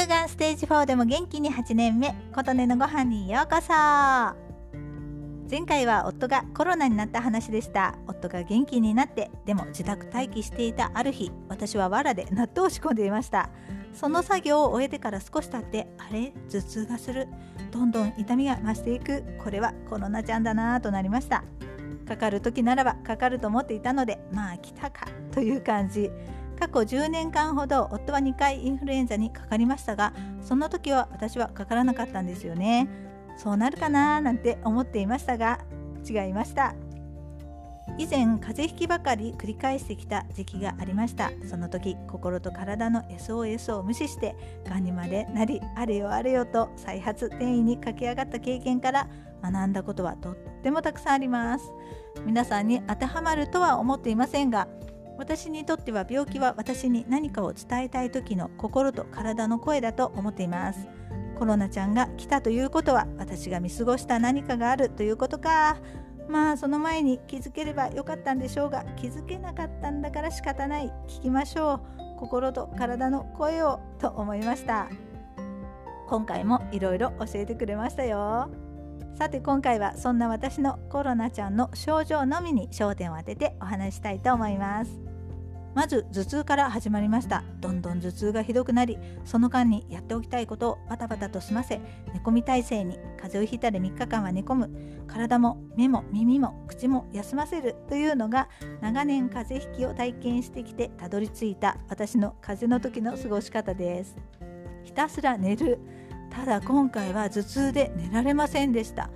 乳がんステージ4でも元気に8年目琴音のご飯にようこそ。前回は夫がコロナになった話でした。夫が元気になってでも自宅待機していたある日私は藁で納豆を仕込んでいました。その作業を終えてから少し経ってあれ？頭痛がする。どんどん痛みが増していく。これはコロナちゃんだなぁとなりました。かかる時ならばかかると思っていたのでまあ来たかという感じ。過去10年間ほど夫は2回インフルエンザにかかりましたがその時は私はかからなかったんですよね。そうなるかななんて思っていましたが違いました。以前風邪ひきばかり繰り返してきた時期がありました。その時心と体の SOS を無視してがんにまでなりあれよあれよと再発転移に駆け上がった経験から学んだことはとってもたくさんあります。皆さんに当てはまるとは思っていませんが私にとっては病気は私に何かを伝えたい時の心と体の声だと思っています。コロナちゃんが来たということは私が見過ごした何かがあるということか。まあその前に気づければよかったんでしょうが気づけなかったんだから仕方ない。聞きましょう。心と体の声をと思いました。今回もいろいろ教えてくれましたよ。さて今回はそんな私のコロナちゃんの症状のみに焦点を当ててお話したいと思います。まず頭痛から始まりました。どんどん頭痛がひどくなりその間にやっておきたいことをバタバタと済ませ寝込み体勢に風邪をひいたら3日間は寝込む。体も目も耳も口も休ませるというのが長年風邪ひきを体験してきてたどり着いた私の風邪の時の過ごし方です。ひたすら寝る。ただ今回は頭痛で寝られませんでした。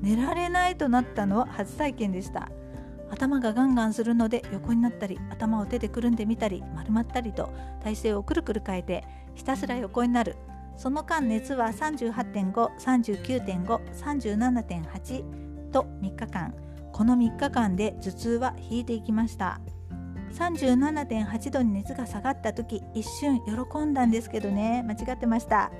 寝られないとなったのは初体験でした。頭がガンガンするので横になったり頭を手でくるんでみたり丸まったりと体勢をくるくる変えてひたすら横になる。その間熱は38.539.537.8と3日間。この3日間で頭痛は引いていきました。37.8度に熱が下がった時一瞬喜んだんですけどね。間違ってました。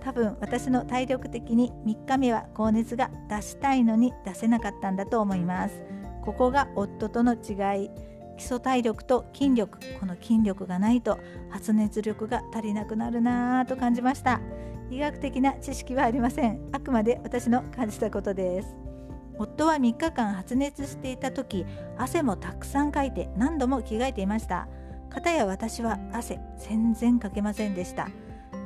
多分私の体力的に3日目は高熱が出したいのに出せなかったんだと思います。ここが夫との違い基礎体力と筋力この筋力がないと発熱力が足りなくなるなぁと感じました。医学的な知識はありません。あくまで私の感じた。ことです夫は3日間発熱していた時汗もたくさんかいて何度も着替えていました。片や私は汗全然かけませんでした。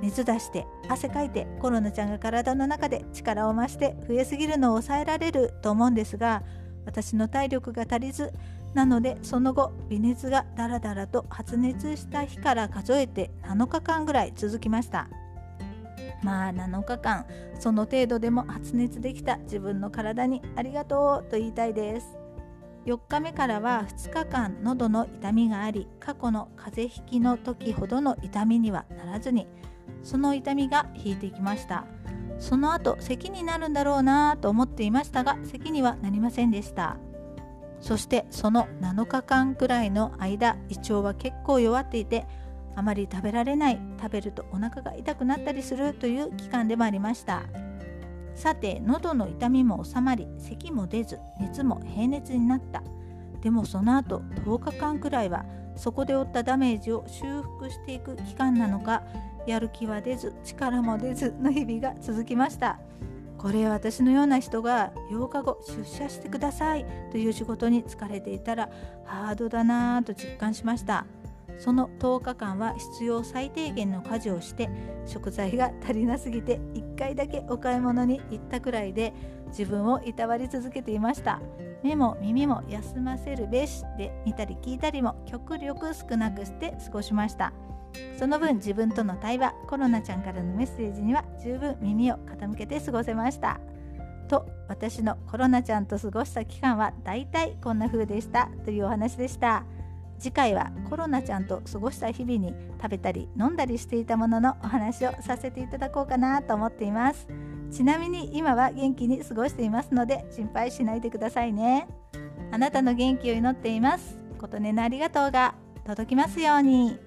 熱出して汗かいてコロナちゃんが体の中で力を増して増えすぎるのを抑えられると思うんですが私の体力が足りずなのでその後微熱がだらだらと発熱した日から数えて7日間ぐらい続きました。まあ7日間その程度でも発熱できた自分の体にありがとうと言いたいです。4日目からは2日間喉の痛みがあり過去の風邪ひきの時ほどの痛みにはならずにその痛みが引いてきました。その後咳になるんだろうなと思っていましたが咳にはなりませんでした。そしてその7日間くらいの間胃腸は結構弱っていてあまり食べられない食べるとお腹が痛くなったりするという期間でもありました。さて喉の痛みも収まり咳も出ず熱も平熱になった。でもその後10日間くらいはそこで負ったダメージを修復していく期間なのかやる気は出ず力も出ずの日々が続きました。これ私のような人が8日後出社してくださいという仕事に疲れていたらハードだなぁと実感しました。その10日間は必要最低限の家事をして食材が足りなすぎて1回だけお買い物に行ったくらいで自分をいたわり続けていました。目も耳も休ませるべしで見たり聞いたりも極力少なくして過ごしました。その分自分との対話コロナちゃんからのメッセージには十分耳を傾けて過ごせました。と私のコロナちゃんと過ごした期間はだいたいこんな風でした。というお話でした。次回はコロナちゃんと過ごした日々に食べたり飲んだりしていたもののお話をさせていただこうかなと思っています。ちなみに今は元気に過ごしていますので心配しないでくださいね。あなたの元気を祈っています。琴音のありがとうが届きますように。